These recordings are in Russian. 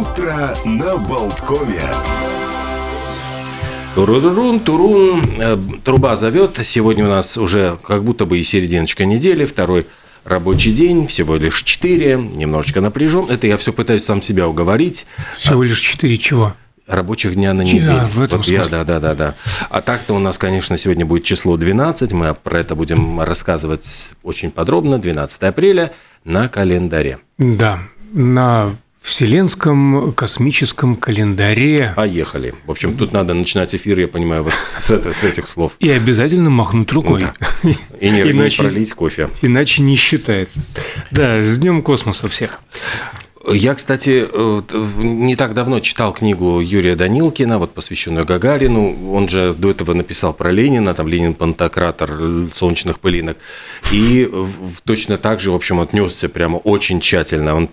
Утро на Болткове. Турурун, турун, Э, труба зовет. Сегодня у нас уже как будто бы и серединочка недели, второй рабочий день, всего лишь четыре, немножечко напряжен. Это я все пытаюсь сам себя уговорить. Всего лишь четыре чего? Рабочих дня на неделю. а, в этом вот я, да, да, да, да. А так-то у нас, конечно, сегодня будет число 12. Мы про это будем рассказывать очень подробно. 12 апреля на календаре. Да, на Вселенском космическом календаре. Поехали. В общем, тут надо начинать эфир, я понимаю, вот с, с этих слов. И обязательно махнуть рукой. Да. И не, не Иначе- пролить кофе. Иначе не считается. Да, с Днем космоса всех. Я, кстати, э, не так давно читал книгу Юрия Данилкина, вот посвященную Гагарину. Он же до этого написал про Ленина, там Ленин пантократор солнечных пылинок. И э, точно так же, в общем, отнесся прямо очень тщательно. Он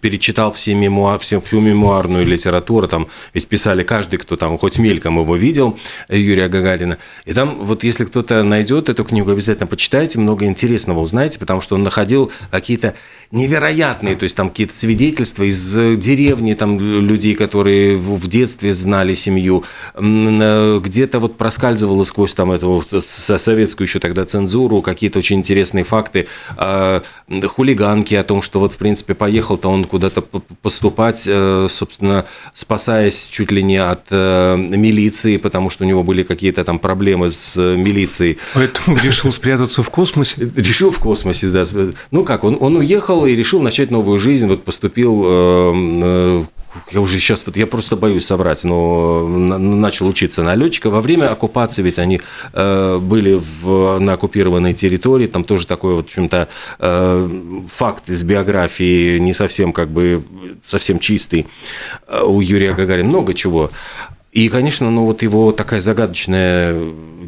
перечитал все мемуа, всю, всю мемуарную литературу, там ведь писали каждый, кто там хоть мельком его видел, Юрия Гагарина. И там вот если кто-то найдет эту книгу, обязательно почитайте, много интересного узнаете, потому что он находил какие-то невероятные, то есть там какие-то свидетельства из э, деревни, там людей, которые в детстве знали семью, э, где-то вот проскальзывало сквозь там эту советскую еще тогда цензуру какие-то очень интересные факты, э, хулиганки о том, что вот в принципе поехал-то он куда-то поступать, э, собственно, спасаясь чуть ли не от милиции, потому что у него были какие-то там проблемы с милицией. Поэтому решил спрятаться в космосе. Решил в космосе, да. Ну как, он, он уехал и решил начать новую жизнь, вот поступил, э, э, я уже сейчас, вот я просто боюсь соврать, но на- начал учиться на летчика. Во время оккупации ведь они э, были в, на оккупированной территории, там тоже такой вот, в общем-то, э, факт из биографии не совсем как бы, совсем чистый э, у Юрия Гагарина, много чего. И, конечно, ну вот его такая загадочная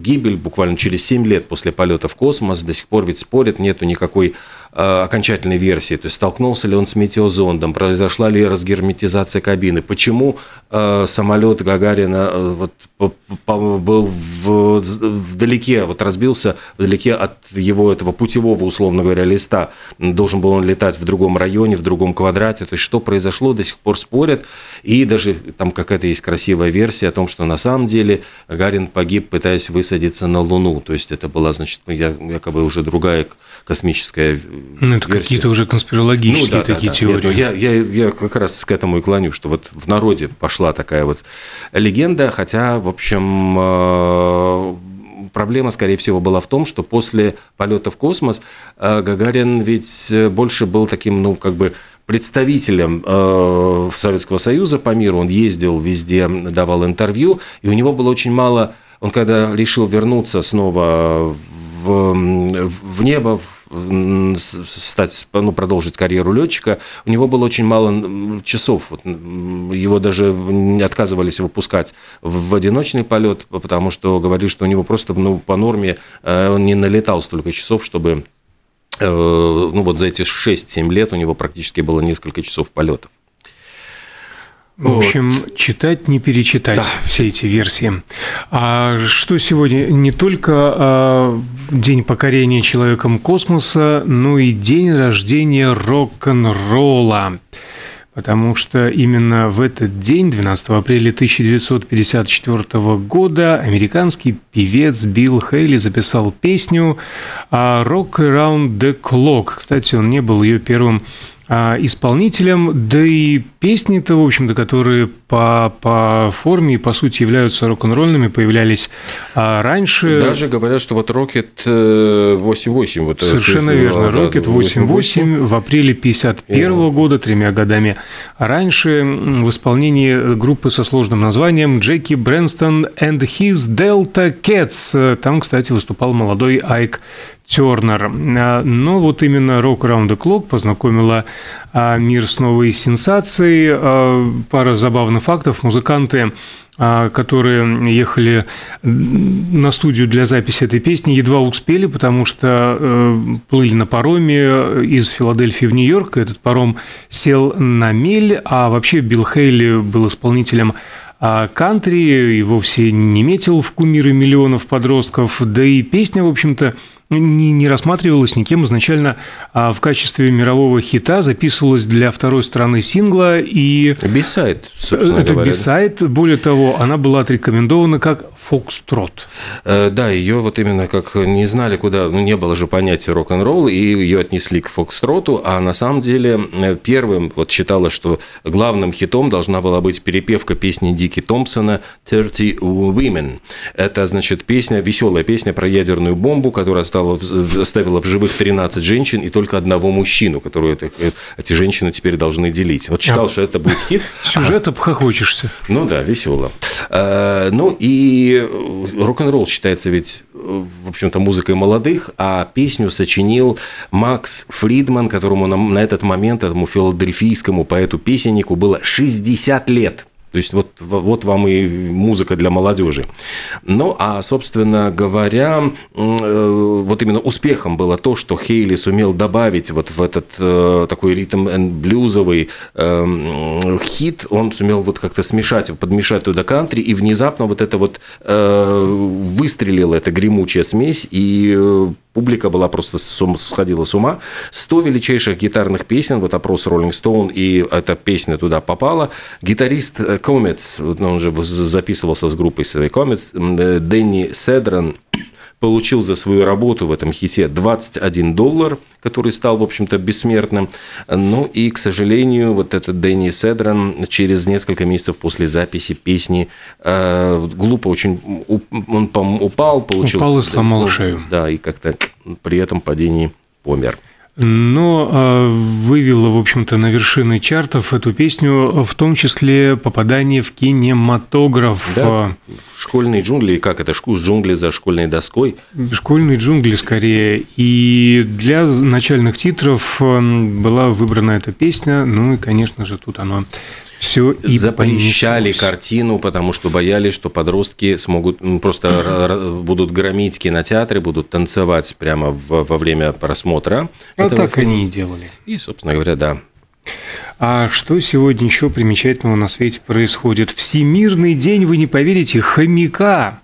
гибель буквально через 7 лет после полета в космос, до сих пор ведь спорят, нету никакой э, окончательной версии. То есть столкнулся ли он с метеозондом, произошла ли разгерметизация кабины, почему э, самолет Гагарина э, вот, по- по- был в- вдалеке, вот разбился вдалеке от его этого путевого, условно говоря, листа. Должен был он летать в другом районе, в другом квадрате. То есть что произошло, до сих пор спорят. И даже там какая-то есть красивая версия о том, что на самом деле Гагарин погиб, пытаясь высадиться на Луну. То есть это была, значит, я- якобы уже другая космическая Ну, это какие-то уже конспирологические Ну да, да, такие да. теории. Нет, ну, я, я, я как раз к этому и клоню, что вот в народе пошла такая вот легенда, хотя, в общем, э, проблема, скорее всего, была в том, что после полета в космос э, Гагарин ведь э, больше был таким, ну, как бы представителем э, Советского Союза по миру. Он ездил везде, давал интервью, и у него было очень мало... Он когда решил вернуться снова в, в небо, в- стать, ну, продолжить карьеру летчика, у него было очень мало часов. Его даже не отказывались выпускать в в одиночный полет, потому что говорили, что у него просто ну, по норме э, он не налетал столько часов, чтобы э, ну вот за эти 6-7 лет у него практически было несколько часов полетов. В общем, читать, не перечитать все эти версии. А что сегодня? Не только а, день покорения человеком космоса, но и день рождения рок-н-ролла. Потому что именно в этот день, 12 апреля 1954 года, американский певец Билл Хейли записал песню а, «Rock Around the Clock». Кстати, он не был ее первым исполнителем, да и песни-то, в общем-то, которые по, по форме и по сути являются рок-н-ролльными, появлялись а, раньше. Даже говорят, что вот Rocket э, 8.8. Вот, э, Совершенно то есть, верно. да, Rocket 8.8 в апреле 1951 года, тремя годами раньше, в исполнении группы со сложным названием Джеки Брэнстон and His Delta Cats. Там, кстати, выступал молодой Айк Тернер. А, Но вот именно Rock Around the Clock познакомила а, мир с новой сенсацией. А, Пара забавных фактов. Музыканты которые ехали на студию для записи этой песни, едва успели, потому что э, плыли на пароме из Филадельфии в Нью-Йорк. Этот паром сел на мель, а вообще Билл Хейли был исполнителем кантри и вовсе не метил в кумиры миллионов подростков, да и песня, в общем-то, не, не рассматривалась никем изначально а в качестве мирового хита, записывалась для второй стороны сингла и... Бисайд, собственно Это говоря. бисайд, более того, она была отрекомендована как фокстрот. Э, Да, ее вот именно как не знали, куда, ну, не было же понятия рок-н-ролл, и ее отнесли к фокстроту, а на самом деле э, первым вот считалось, что главным хитом должна была быть перепевка песни Дики Томпсона «30 Women». Это, значит, песня, веселая песня про ядерную бомбу, которая стала, в- оставила в живых 13 женщин и только одного мужчину, которую это- э, эти женщины теперь должны делить. Вот считал, что это будет хит, Сюжет обхохочешься. ну да, весело. Э, Ну и э, рок-н-ролл считается ведь, э, в общем-то, музыкой молодых, а песню сочинил Макс Фридман, которому на, на этот момент, этому филадельфийскому поэту-песеннику было 60 лет. То есть вот, вот вам и музыка для молодежи. Ну, а, собственно говоря, э, вот именно успехом было то, что Хейли сумел добавить вот в этот э, такой ритм блюзовый э, хит, он сумел вот как-то смешать, подмешать туда кантри, и внезапно вот это вот э, выстрелила эта гремучая смесь, и публика была просто сходила с ума. 100 величайших гитарных песен, вот опрос Rolling Stone, и эта песня туда попала. Гитарист э, Вот он же записывался с группой своей м, э, Дэнни Седран, получил за свою работу в этом хите 21 доллар, который стал, в общем-то, бессмертным. Ну и, к сожалению, вот этот Дэнни Седран через несколько месяцев после записи песни э, глупо очень он упал, получил... Упал и сломал ну, шею. Да, и как-то при этом падении помер. Но э, вывело, в общем-то, на вершины чартов эту песню, в том числе попадание в кинематограф. Да. Школьные джунгли, как это, джунгли за школьной доской. Школьные джунгли скорее. И для начальных титров была выбрана эта песня. Ну и, конечно же, тут оно все и запрещали понеслось. картину, потому что боялись, что подростки смогут м, просто будут громить кинотеатры, будут танцевать прямо в- во время просмотра. А так фильма. они и делали. И, собственно говоря, да. А что сегодня еще примечательного на свете происходит? Всемирный день, вы не поверите, хомяка.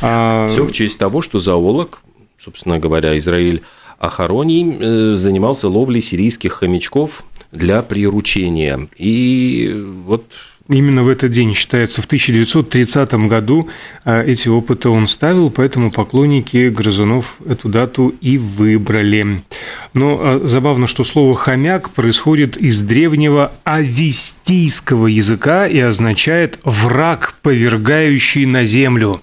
А, Все в честь того, что зоолог, собственно говоря, Израиль Ахароний э, занимался ловлей сирийских хомячков для приручения. И вот Именно в этот день, считается, в 1930 году а, эти опыты он ставил, поэтому поклонники грызунов эту дату и выбрали. Но а, забавно, что слово «хомяк» происходит из древнего авестийского языка и означает «враг, повергающий на землю».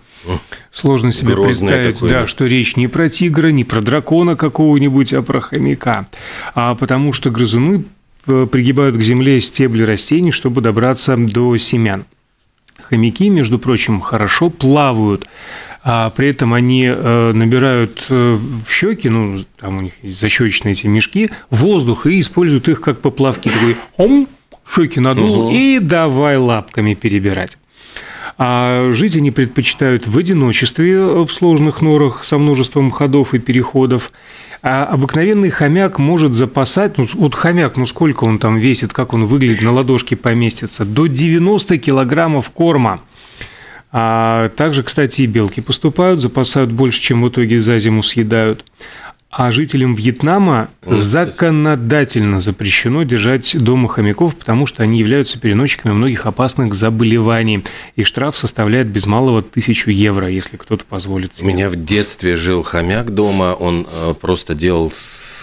Сложно себе Грозное представить, такое, да, что речь не про тигра, не про дракона какого-нибудь, а про хомяка. А потому что грызуны пригибают к земле стебли растений, чтобы добраться до семян. Хомяки, между прочим, хорошо плавают, а при этом они э, набирают э, в щеки, ну, там у них есть защечные эти мешки, воздух и используют их как поплавки. Такой ом, щеки надул Мгм. и давай лапками перебирать. А жить они предпочитают в одиночестве э, в сложных норах со множеством ходов и переходов. А обыкновенный хомяк может запасать, ну, вот хомяк, ну сколько он там весит, как он выглядит, на ладошке поместится, до 90 килограммов корма. А также, кстати, и белки поступают, запасают больше, чем в итоге за зиму съедают. А жителям Вьетнама законодательно запрещено держать дома хомяков, потому что они являются переносчиками многих опасных заболеваний. И штраф составляет без малого тысячу евро, если кто-то позволит У себе. меня в детстве жил хомяк дома, он э, просто делал,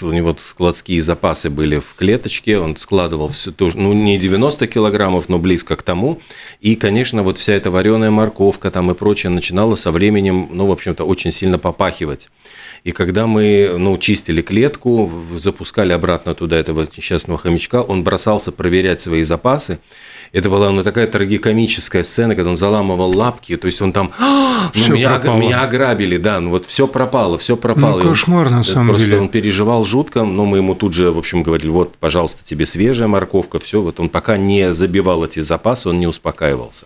у него складские запасы были в клеточке, он складывал все тоже, ну не 90 килограммов, но близко к тому. И, конечно, вот вся эта вареная морковка там и прочее начинала со временем, ну, в общем-то, очень сильно попахивать. И когда мы, ну, чистили клетку, запускали обратно туда этого несчастного хомячка, он бросался проверять свои запасы. Это была ну, такая трагикомическая сцена, когда он заламывал лапки, то есть он там, «А, ну, меня, пропало. меня ограбили, да, ну вот все пропало, все пропало. Ну, кошмар, на самом просто деле. он переживал жутко, но мы ему тут же, в общем, говорили, вот, пожалуйста, тебе свежая морковка, все. Вот он пока не забивал эти запасы, он не успокаивался.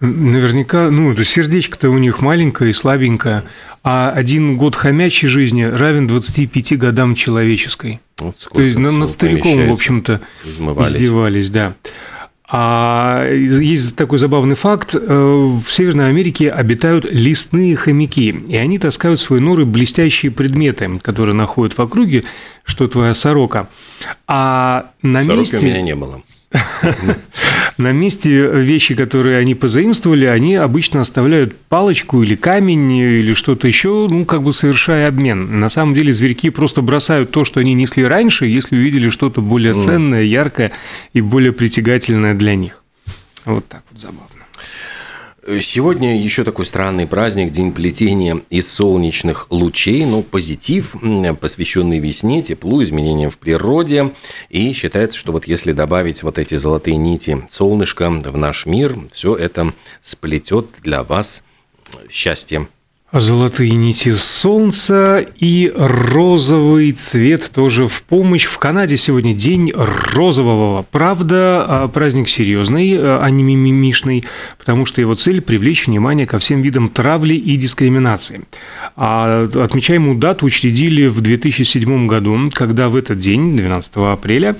Наверняка, ну, это сердечко-то у них маленькое и слабенькое, а один год хомячьей жизни равен 25 годам человеческой. Вот То есть над стариком, в общем-то, издевались, да. А есть такой забавный факт. В Северной Америке обитают лесные хомяки, и они таскают в свои норы блестящие предметы, которые находят в округе, что твоя сорока. А на Сороки месте... у меня не было. На месте вещи, которые они позаимствовали, они обычно оставляют палочку или камень или что-то еще, ну, как бы совершая обмен. На самом деле зверьки просто бросают то, что они несли раньше, если увидели что-то более ценное, яркое и более притягательное для них. Вот так вот забавно. Сегодня еще такой странный праздник, День плетения из солнечных лучей, ну, позитив, посвященный весне, теплу, изменениям в природе. И считается, что вот если добавить вот эти золотые нити солнышка в наш мир, все это сплетет для вас счастье. Золотые нити солнца и розовый цвет тоже в помощь. В Канаде сегодня день розового. Правда, а, праздник серьезный, а не мимимишный, потому что его цель – привлечь внимание ко всем видам травли и дискриминации. А отмечаемую дату учредили в 2007 году, когда в этот день, 12 апреля,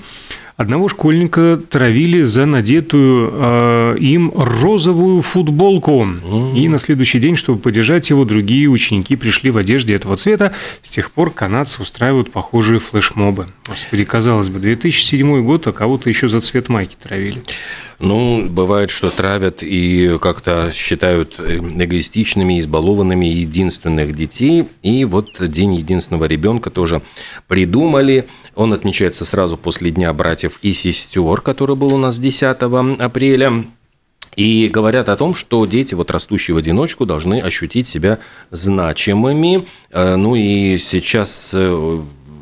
Одного школьника травили за надетую э, им розовую футболку. Mm-hmm. И на следующий день, чтобы поддержать его, другие ученики пришли в одежде этого цвета. С тех пор канадцы устраивают похожие флешмобы. Господи, казалось бы, 2007 год, а кого-то еще за цвет майки травили. Ну, бывает, что травят и как-то считают эгоистичными, избалованными единственных детей. И вот День единственного ребенка тоже придумали. Он отмечается сразу после Дня братьев и сестер, который был у нас 10 апреля. И говорят о том, что дети, вот растущие в одиночку, должны ощутить себя значимыми. Э, ну и сейчас э,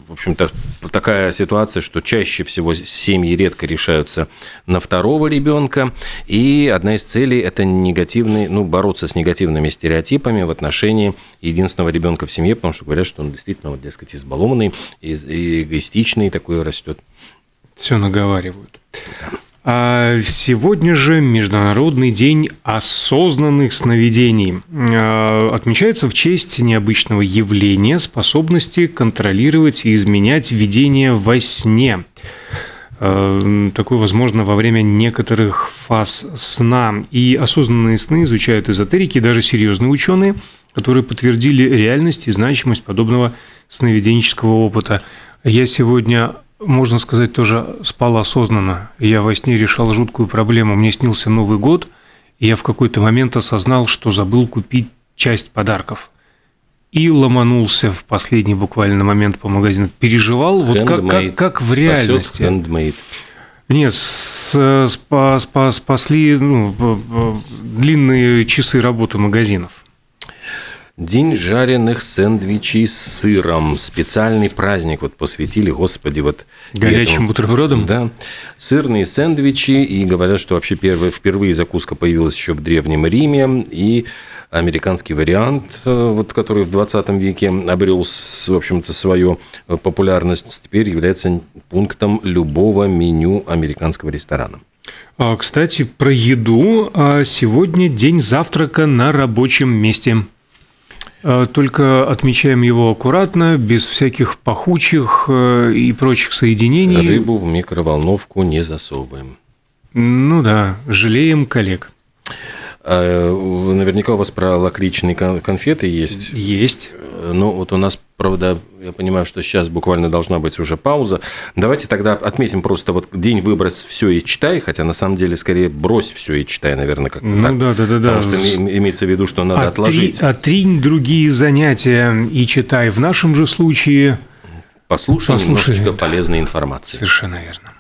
в общем-то, такая ситуация, что чаще всего семьи редко решаются на второго ребенка. И одна из целей – это негативный, ну, бороться с негативными стереотипами в отношении единственного ребенка в семье, потому что говорят, что он действительно, вот, дескать, избалованный, эгоистичный такой растет. Все наговаривают. Да. А сегодня же Международный день осознанных сновидений. А, отмечается в честь необычного явления способности контролировать и изменять видение во сне. А, такое возможно во время некоторых фаз сна. И осознанные сны изучают эзотерики, даже серьезные ученые, которые подтвердили реальность и значимость подобного сновиденческого опыта. Я сегодня можно сказать, тоже спал осознанно. Я во сне решал жуткую проблему. Мне снился Новый год, и я в какой-то момент осознал, что забыл купить часть подарков. И ломанулся в последний буквально момент по магазину. Переживал, вот как, как, как в реальности. Handmade. Нет, спа, спа, спасли ну, длинные часы работы магазинов. День жареных сэндвичей с сыром. Специальный праздник вот посвятили, господи, вот... Горячим этому. бутербродом? Да. Сырные сэндвичи. И говорят, что вообще первые, впервые закуска появилась еще в Древнем Риме. И американский вариант, э, вот, который в 20 веке обрел, в общем-то, свою популярность, теперь является пунктом любого меню американского ресторана. А, кстати, про еду. А сегодня день завтрака на рабочем месте. Э, только отмечаем его аккуратно, без всяких пахучих э, и прочих соединений. Рыбу в микроволновку не засовываем. Ну да, жалеем коллег. А, наверняка у вас про лакричные конфеты есть. Есть. Ну, вот у нас, правда, я понимаю, что сейчас буквально должна быть уже пауза. Давайте тогда отметим просто вот день выброс все и читай, хотя на самом деле скорее брось все и читай, наверное, как ну, так. да, да, да, Потому да. что имеется в виду, что надо Отри, отложить. Отринь другие занятия и читай. В нашем же случае послушай, послушай немножечко полезной информации. Совершенно верно.